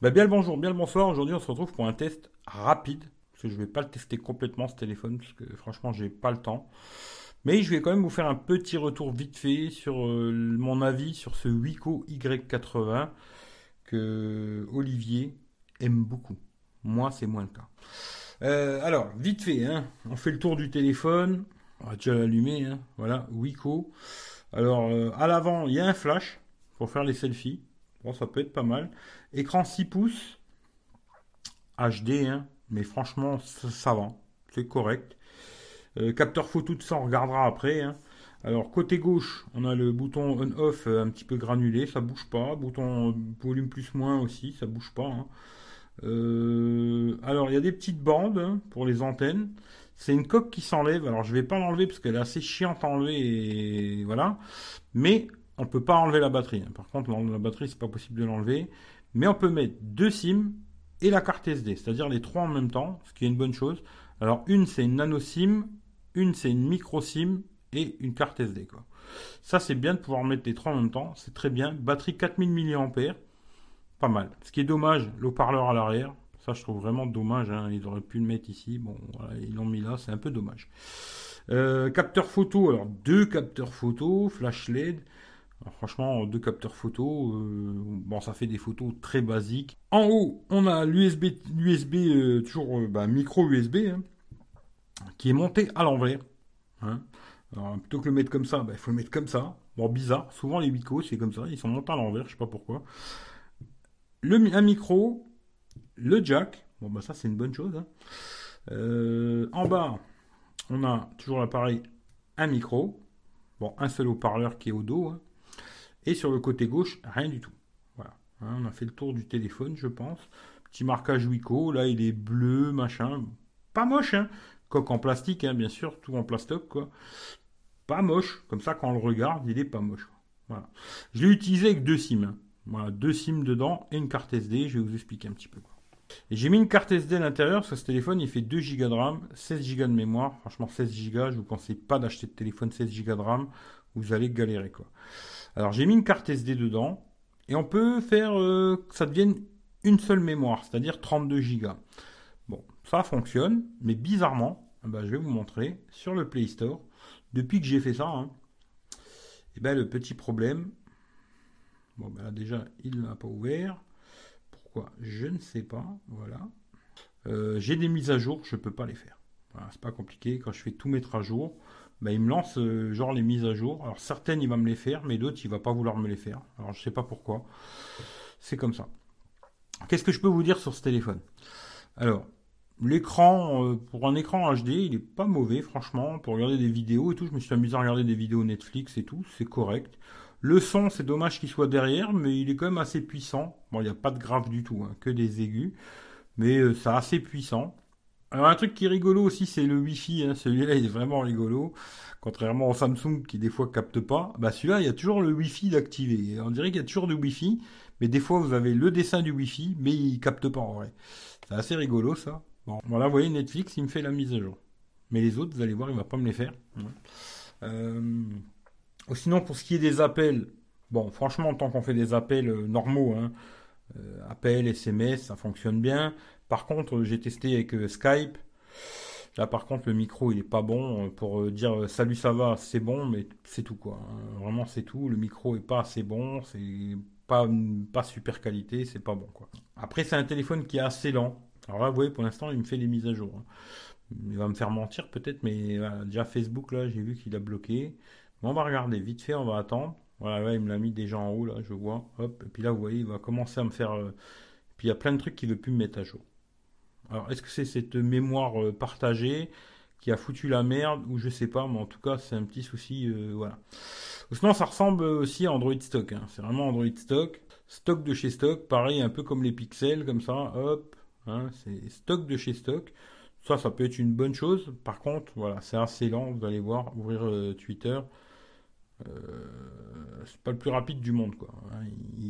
Bah, bien le bonjour, bien le bonsoir. Aujourd'hui, on se retrouve pour un test rapide. Parce que je vais pas le tester complètement ce téléphone, parce que franchement, j'ai pas le temps. Mais je vais quand même vous faire un petit retour vite fait sur euh, mon avis sur ce Wiko Y80 que Olivier aime beaucoup. Moi, c'est moins le cas. Euh, alors, vite fait, hein, on fait le tour du téléphone. On va déjà l'allumer. Hein, voilà, Wiko. Alors, euh, à l'avant, il y a un flash pour faire les selfies. Bon, ça peut être pas mal. Écran 6 pouces. HD, hein, mais franchement, ça, va. C'est correct. Euh, capteur photo de ça, on regardera après. Hein. Alors, côté gauche, on a le bouton on-off un petit peu granulé, ça bouge pas. Bouton volume plus-moins aussi, ça bouge pas. Hein. Euh, alors, il y a des petites bandes hein, pour les antennes. C'est une coque qui s'enlève. Alors, je vais pas l'enlever parce qu'elle est assez chiante à enlever. Et voilà. Mais on peut pas enlever la batterie. Par contre, la batterie, c'est pas possible de l'enlever. Mais on peut mettre deux SIM et la carte SD, c'est-à-dire les trois en même temps, ce qui est une bonne chose. Alors, une, c'est une nano SIM, une, c'est une micro SIM et une carte SD. Ça, c'est bien de pouvoir mettre les trois en même temps. C'est très bien. Batterie 4000 mAh pas mal. Ce qui est dommage, le parleur à l'arrière. Ça, je trouve vraiment dommage. Hein. Ils auraient pu le mettre ici. Bon, ils l'ont mis là. C'est un peu dommage. Euh, capteur photo. Alors, deux capteurs photo, flash LED. Franchement, deux capteurs photo. Euh, bon, ça fait des photos très basiques. En haut, on a l'USB, l'USB euh, toujours bah, micro USB, hein, qui est monté à l'envers. Hein. Alors, plutôt que le mettre comme ça, bah, il faut le mettre comme ça. Bon, bizarre. Souvent, les Wico, c'est comme ça. Ils sont montés à l'envers. Je sais pas pourquoi le, un micro, le jack. Bon, bah ça, c'est une bonne chose. Hein. Euh, en bas, on a toujours l'appareil, un micro. Bon, un seul haut-parleur qui est au dos. Et sur le côté gauche, rien du tout. Voilà. Hein, on a fait le tour du téléphone, je pense. Petit marquage Wico. Là, il est bleu, machin. Pas moche, hein. Coque en plastique, hein, bien sûr. Tout en plastoc, quoi. Pas moche. Comme ça, quand on le regarde, il est pas moche. Voilà. Je l'ai utilisé avec deux SIM. Voilà, deux SIM dedans et une carte SD. Je vais vous expliquer un petit peu. Et j'ai mis une carte SD à l'intérieur parce ce téléphone il fait 2 Go de RAM, 16 Go de mémoire. Franchement, 16 Go, je vous conseille pas d'acheter de téléphone 16 Go de RAM, vous allez galérer quoi. Alors j'ai mis une carte SD dedans et on peut faire euh, que ça devienne une seule mémoire, c'est-à-dire 32 Go. Bon, ça fonctionne, mais bizarrement, eh ben, je vais vous montrer sur le Play Store. Depuis que j'ai fait ça, et hein, eh ben, le petit problème, Bon, ben déjà, il l'a pas ouvert. Pourquoi? Je ne sais pas. Voilà. Euh, j'ai des mises à jour, je ne peux pas les faire. Voilà, c'est pas compliqué. Quand je fais tout mettre à jour, ben, il me lance euh, genre les mises à jour. Alors certaines, il va me les faire, mais d'autres, il va pas vouloir me les faire. Alors je sais pas pourquoi. C'est comme ça. Qu'est-ce que je peux vous dire sur ce téléphone? Alors, l'écran, euh, pour un écran HD, il est pas mauvais, franchement. Pour regarder des vidéos et tout, je me suis amusé à regarder des vidéos Netflix et tout, c'est correct. Le son, c'est dommage qu'il soit derrière, mais il est quand même assez puissant. Bon, il n'y a pas de grave du tout, hein, que des aigus, mais euh, c'est assez puissant. Alors un truc qui est rigolo aussi, c'est le Wi-Fi. Hein. Celui-là, il est vraiment rigolo. Contrairement au Samsung qui des fois capte pas, bah celui-là, il y a toujours le Wi-Fi d'activer. On dirait qu'il y a toujours du Wi-Fi, mais des fois vous avez le dessin du Wi-Fi, mais il capte pas en vrai. C'est assez rigolo ça. Bon, voilà, vous voyez Netflix, il me fait la mise à jour. Mais les autres, vous allez voir, il va pas me les faire. Euh... Sinon, pour ce qui est des appels, bon, franchement, tant qu'on fait des appels euh, normaux, hein, euh, appels, SMS, ça fonctionne bien. Par contre, j'ai testé avec euh, Skype. Là, par contre, le micro, il est pas bon. Pour dire salut, ça va, c'est bon, mais c'est tout, quoi. Hein. Vraiment, c'est tout. Le micro est pas assez bon. C'est pas, pas super qualité. C'est pas bon, quoi. Après, c'est un téléphone qui est assez lent. Alors là, vous voyez, pour l'instant, il me fait des mises à jour. Hein. Il va me faire mentir, peut-être, mais déjà, Facebook, là, j'ai vu qu'il a bloqué on va regarder vite fait, on va attendre. Voilà, là, il me l'a mis déjà en haut, là, je vois. Hop, et puis là, vous voyez, il va commencer à me faire. Euh, puis il y a plein de trucs qu'il ne veut plus me mettre à jour. Alors, est-ce que c'est cette mémoire euh, partagée qui a foutu la merde ou je sais pas, mais en tout cas, c'est un petit souci, euh, voilà. Sinon, ça ressemble aussi à Android Stock. Hein. C'est vraiment Android Stock. Stock de chez Stock, pareil, un peu comme les pixels, comme ça, hop. Hein, c'est stock de chez Stock. Ça, ça peut être une bonne chose. Par contre, voilà, c'est assez lent. Vous allez voir, ouvrir Twitter. Euh, c'est pas le plus rapide du monde, quoi.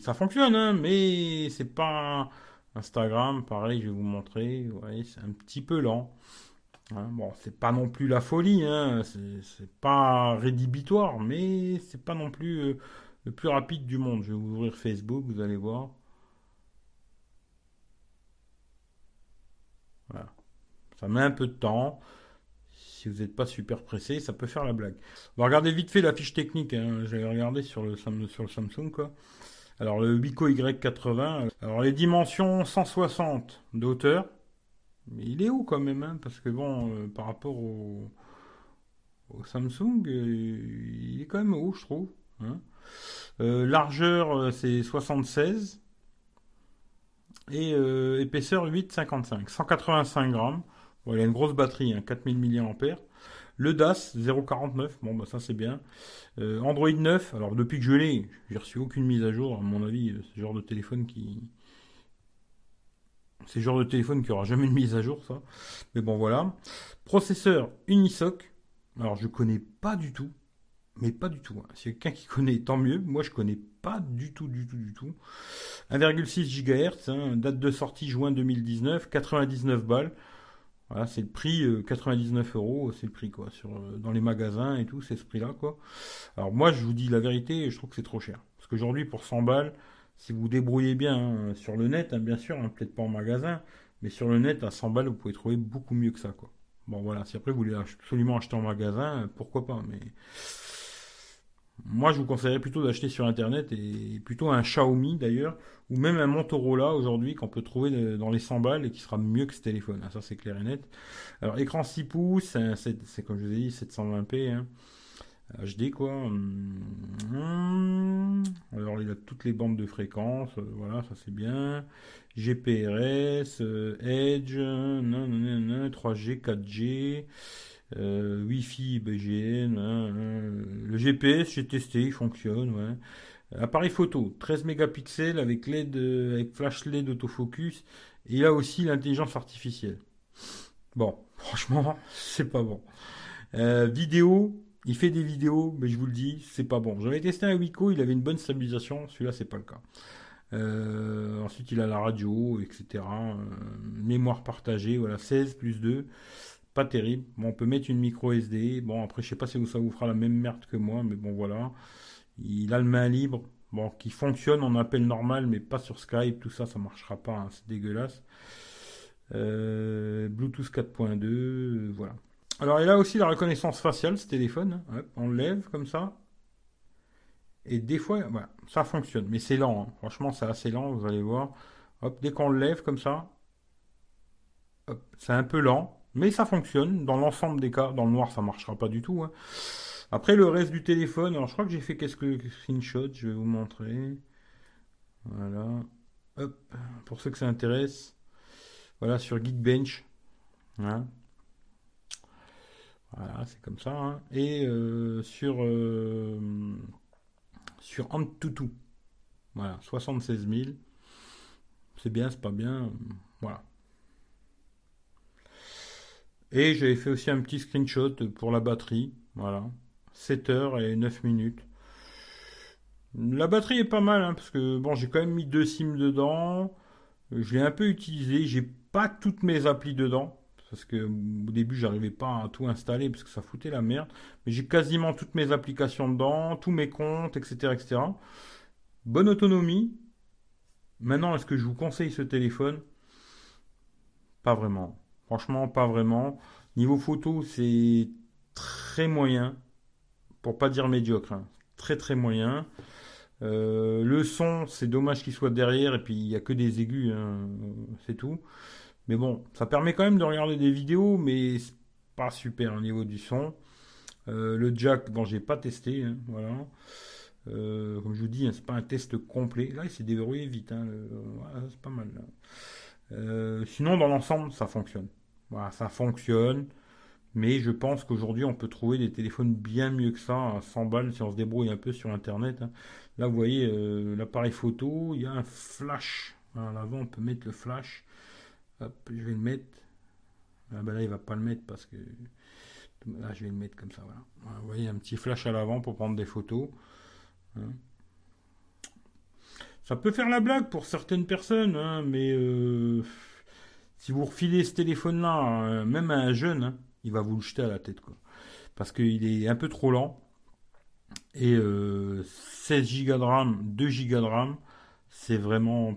ça fonctionne, hein, mais c'est pas Instagram. Pareil, je vais vous montrer. C'est un petit peu lent. Hein. bon, c'est pas non plus la folie, hein, c'est pas rédhibitoire, mais c'est pas non plus euh, le plus rapide du monde. Je vais ouvrir Facebook, vous allez voir. Voilà. Ça met un peu de temps. Si vous n'êtes pas super pressé, ça peut faire la blague. On va regarder vite fait la fiche technique. Hein. J'avais regardé sur le, sur le Samsung, quoi. Alors le Wico Y80, alors les dimensions 160 de hauteur, mais il est haut quand même, hein, parce que bon, euh, par rapport au, Samsung, euh, il est quand même haut, je trouve. Hein. Euh, largeur, c'est 76. Et épaisseur 8,55. 185 grammes. Il a une grosse batterie, hein, 4000 mAh. Le DAS 0.49, bon bah ça c'est bien. Euh, Android 9, alors depuis que je l'ai, j'ai reçu aucune mise à jour. À mon avis, euh, le genre de téléphone qui, c'est le genre de téléphone qui aura jamais une mise à jour ça. Mais bon voilà. Processeur Unisoc. Alors je connais pas du tout, mais pas du tout. Hein. Si quelqu'un qui connaît, tant mieux. Moi je connais pas du tout, du tout, du tout. 1,6 GHz, hein, date de sortie juin 2019, 99 balles. Voilà, c'est le prix 99 euh, euros, c'est le prix quoi, sur euh, dans les magasins et tout, c'est ce prix-là quoi. Alors moi, je vous dis la vérité, je trouve que c'est trop cher. Parce qu'aujourd'hui, pour 100 balles, si vous débrouillez bien hein, sur le net, hein, bien sûr, hein, peut-être pas en magasin, mais sur le net à 100 balles, vous pouvez trouver beaucoup mieux que ça quoi. Bon voilà, si après vous voulez absolument acheter en magasin, pourquoi pas, mais moi, je vous conseillerais plutôt d'acheter sur Internet et plutôt un Xiaomi d'ailleurs, ou même un Motorola aujourd'hui qu'on peut trouver dans les 100 balles et qui sera mieux que ce téléphone. Ah, ça, c'est clair et net. Alors, écran 6 pouces, c'est comme je vous ai dit, 720p. Hein. HD quoi. Hum, alors il a toutes les bandes de fréquences, euh, voilà, ça c'est bien. GPRS, euh, Edge, 3G, 4G. Euh, Wi-Fi, BGN, hein, hein. le GPS, j'ai testé, il fonctionne. Appareil photo, 13 mégapixels avec LED, avec flash LED autofocus. Et là aussi l'intelligence artificielle. Bon, franchement, c'est pas bon. Euh, vidéo, il fait des vidéos, mais je vous le dis, c'est pas bon. J'avais testé un Wiko, il avait une bonne stabilisation, celui-là c'est pas le cas. Euh, ensuite il a la radio, etc. mémoire partagée, voilà, 16 plus 2 pas terrible. Bon, on peut mettre une micro SD. Bon, après, je sais pas si ça vous fera la même merde que moi, mais bon, voilà. Il a le main libre. Bon, qui fonctionne en appel normal, mais pas sur Skype. Tout ça, ça marchera pas. Hein, c'est dégueulasse. Euh, Bluetooth 4.2, euh, voilà. Alors, il a aussi la reconnaissance faciale, ce téléphone. Hein. on lève comme ça. Et des fois, ça fonctionne. Mais c'est lent. Hein. Franchement, c'est assez lent, vous allez voir. Hop, dès qu'on le lève comme ça, c'est un peu lent. Mais ça fonctionne dans l'ensemble des cas. Dans le noir, ça marchera pas du tout. Hein. Après, le reste du téléphone, alors je crois que j'ai fait quelques screenshots, je vais vous montrer. Voilà. Hop, pour ceux que ça intéresse. Voilà, sur Geekbench. Hein. Voilà, c'est comme ça. Hein. Et euh, sur, euh, sur Antutu. Voilà, 76 000. C'est bien, c'est pas bien. Voilà. Et j'avais fait aussi un petit screenshot pour la batterie. Voilà. 7 heures et 9 minutes. La batterie est pas mal, hein, parce que bon, j'ai quand même mis deux SIM dedans. Je l'ai un peu utilisé. J'ai pas toutes mes applis dedans. Parce que au début, j'arrivais pas à tout installer parce que ça foutait la merde. Mais j'ai quasiment toutes mes applications dedans, tous mes comptes, etc. etc. Bonne autonomie. Maintenant, est-ce que je vous conseille ce téléphone? Pas vraiment. Franchement, pas vraiment. Niveau photo, c'est très moyen, pour pas dire médiocre. Hein. Très très moyen. Euh, le son, c'est dommage qu'il soit derrière et puis il n'y a que des aigus, hein, c'est tout. Mais bon, ça permet quand même de regarder des vidéos, mais c'est pas super au niveau du son. Euh, le jack, bon, j'ai pas testé, hein, voilà. Euh, comme je vous dis, c'est pas un test complet. Là, il s'est déverrouillé vite, c'est pas mal. Sinon, dans l'ensemble, ça fonctionne. Voilà, ça fonctionne. Mais je pense qu'aujourd'hui, on peut trouver des téléphones bien mieux que ça, à 100 balles, si on se débrouille un peu sur Internet. Hein. Là, vous voyez, euh, l'appareil photo, il y a un flash. à l'avant, on peut mettre le flash. Hop, je vais le mettre. Ah ben là, il va pas le mettre parce que... Là, je vais le mettre comme ça, voilà. vous voyez, un petit flash à l'avant pour prendre des photos. Hein. Ça peut faire la blague pour certaines personnes, hein, mais... Euh, si vous refilez ce téléphone-là, euh, même à un jeune, hein, il va vous le jeter à la tête. Quoi. Parce qu'il est un peu trop lent. Et 16 euh, Go de RAM, 2 Go de RAM, c'est vraiment.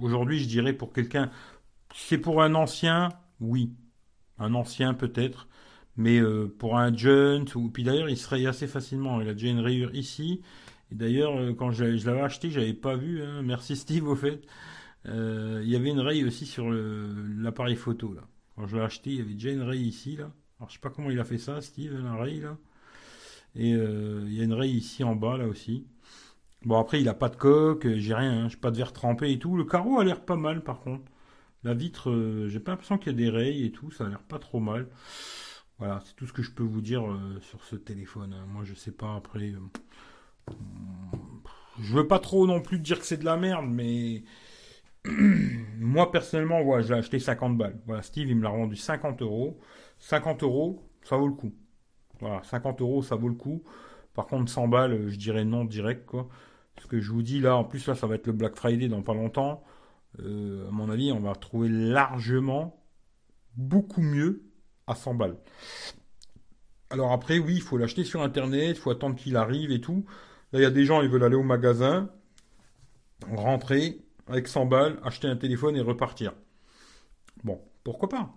Aujourd'hui, je dirais pour quelqu'un c'est pour un ancien, oui. Un ancien peut-être. Mais pour un jeune, ou puis d'ailleurs il serait assez facilement. Il a déjà une rayure ici. Et d'ailleurs, euh, quand je, l'avais acheté, j'avais pas vu. Hein. Merci Steve au fait. Euh, il y avait une raye aussi sur l'appareil photo là. Quand je l'ai acheté, il y avait déjà une raye ici là. Alors je sais pas comment il a fait ça, Steve, la raye là. Et il y a une raye ici en bas là aussi. Bon après il a pas de coque, j'ai rien, hein. j'ai pas de verre trempé et tout. Le carreau a l'air pas mal par contre. La vitre, j'ai pas l'impression qu'il y a des rayes et tout, ça a l'air pas trop mal. Voilà, c'est tout ce que je peux vous dire euh, sur ce téléphone. Hein. Moi, je sais pas après. Je veux pas trop non plus dire que c'est de la merde, mais moi personnellement, voilà, j'ai acheté 50 balles. Voilà, Steve, il me l'a rendu 50 euros. 50 euros, ça vaut le coup. Voilà, 50 euros, ça vaut le coup. Par contre, 100 balles, je dirais non direct, quoi. Ce que je vous dis là, en plus là, ça va être le Black Friday dans pas longtemps. Euh, à mon avis, on va trouver largement beaucoup mieux à 100 balles. Alors après, oui, il faut l'acheter sur Internet, il faut attendre qu'il arrive et tout. Là, il y a des gens, ils veulent aller au magasin, rentrer avec 100 balles, acheter un téléphone et repartir. Bon, pourquoi pas?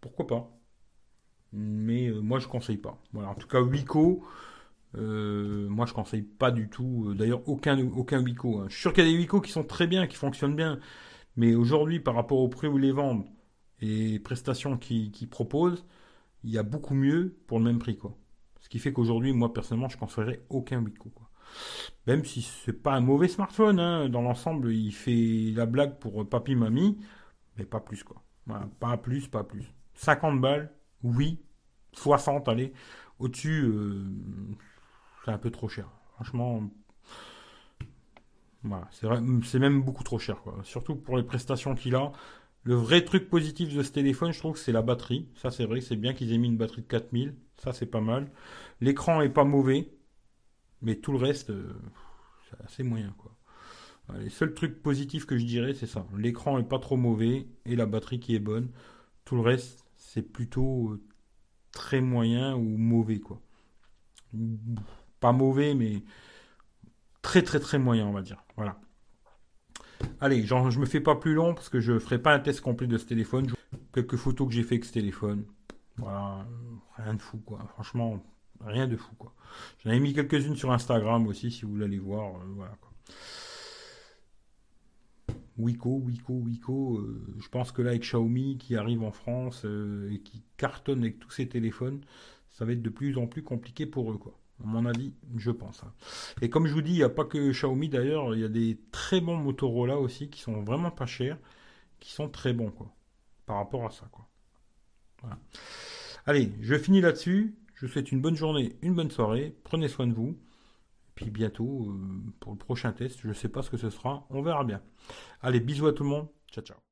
Pourquoi pas? Mais euh, moi, je conseille pas. Voilà, en tout cas, Wico, euh, moi, je conseille pas du tout. Euh, d'ailleurs, aucun, aucun Wico. Hein. Je suis sûr qu'il y a des Wico qui sont très bien, qui fonctionnent bien. Mais aujourd'hui, par rapport au prix où ils les vendent, et prestations qu'ils proposent, il y a beaucoup mieux pour le même prix. Quoi. Ce qui fait qu'aujourd'hui, moi personnellement, je ne conseillerais aucun Wico. Même si c'est pas un mauvais smartphone, hein, dans l'ensemble, il fait la blague pour papy, mamie, mais pas plus. quoi. pas plus, pas plus. 50 balles, oui. 60, allez. Au-dessus, euh, c'est un peu trop cher. Franchement, c'est même beaucoup trop cher. Quoi. Surtout pour les prestations qu'il a. Le vrai truc positif de ce téléphone, je trouve que c'est la batterie. Ça, c'est vrai, c'est bien qu'ils aient mis une batterie de 4000. Ça, c'est pas mal. L'écran est pas mauvais. Mais tout le reste, euh, c'est assez moyen, quoi. Les seuls trucs positifs que je dirais, c'est ça. L'écran est pas trop mauvais et la batterie qui est bonne. Tout le reste, c'est plutôt euh, très moyen ou mauvais, quoi. Pas mauvais, mais très très très moyen, on va dire. Voilà. Allez, genre, je me fais pas plus long parce que je ferai pas un test complet de ce téléphone. Quelques photos que j'ai fait avec ce téléphone. Voilà, rien de fou, quoi. Franchement, rien de fou, quoi. J'en ai mis quelques-unes sur Instagram aussi, si vous voulez aller voir. Euh, voilà, quoi. Wiko, Wiko, Wiko. Euh, je pense que là, avec Xiaomi qui arrive en France euh, et qui cartonne avec tous ces téléphones, ça va être de plus en plus compliqué pour eux, quoi à mon avis, je pense. Hein. Et comme je vous dis, il n'y a pas que Xiaomi d'ailleurs, il y a des très bons Motorola aussi qui sont vraiment pas chers, qui sont très bons quoi, par rapport à ça quoi. Allez, je finis là-dessus. Je vous souhaite une bonne journée, une bonne soirée. Prenez soin de vous. Puis bientôt euh, pour le prochain test, je ne sais pas ce que ce sera, on verra bien. Allez, bisous à tout le monde. Ciao ciao.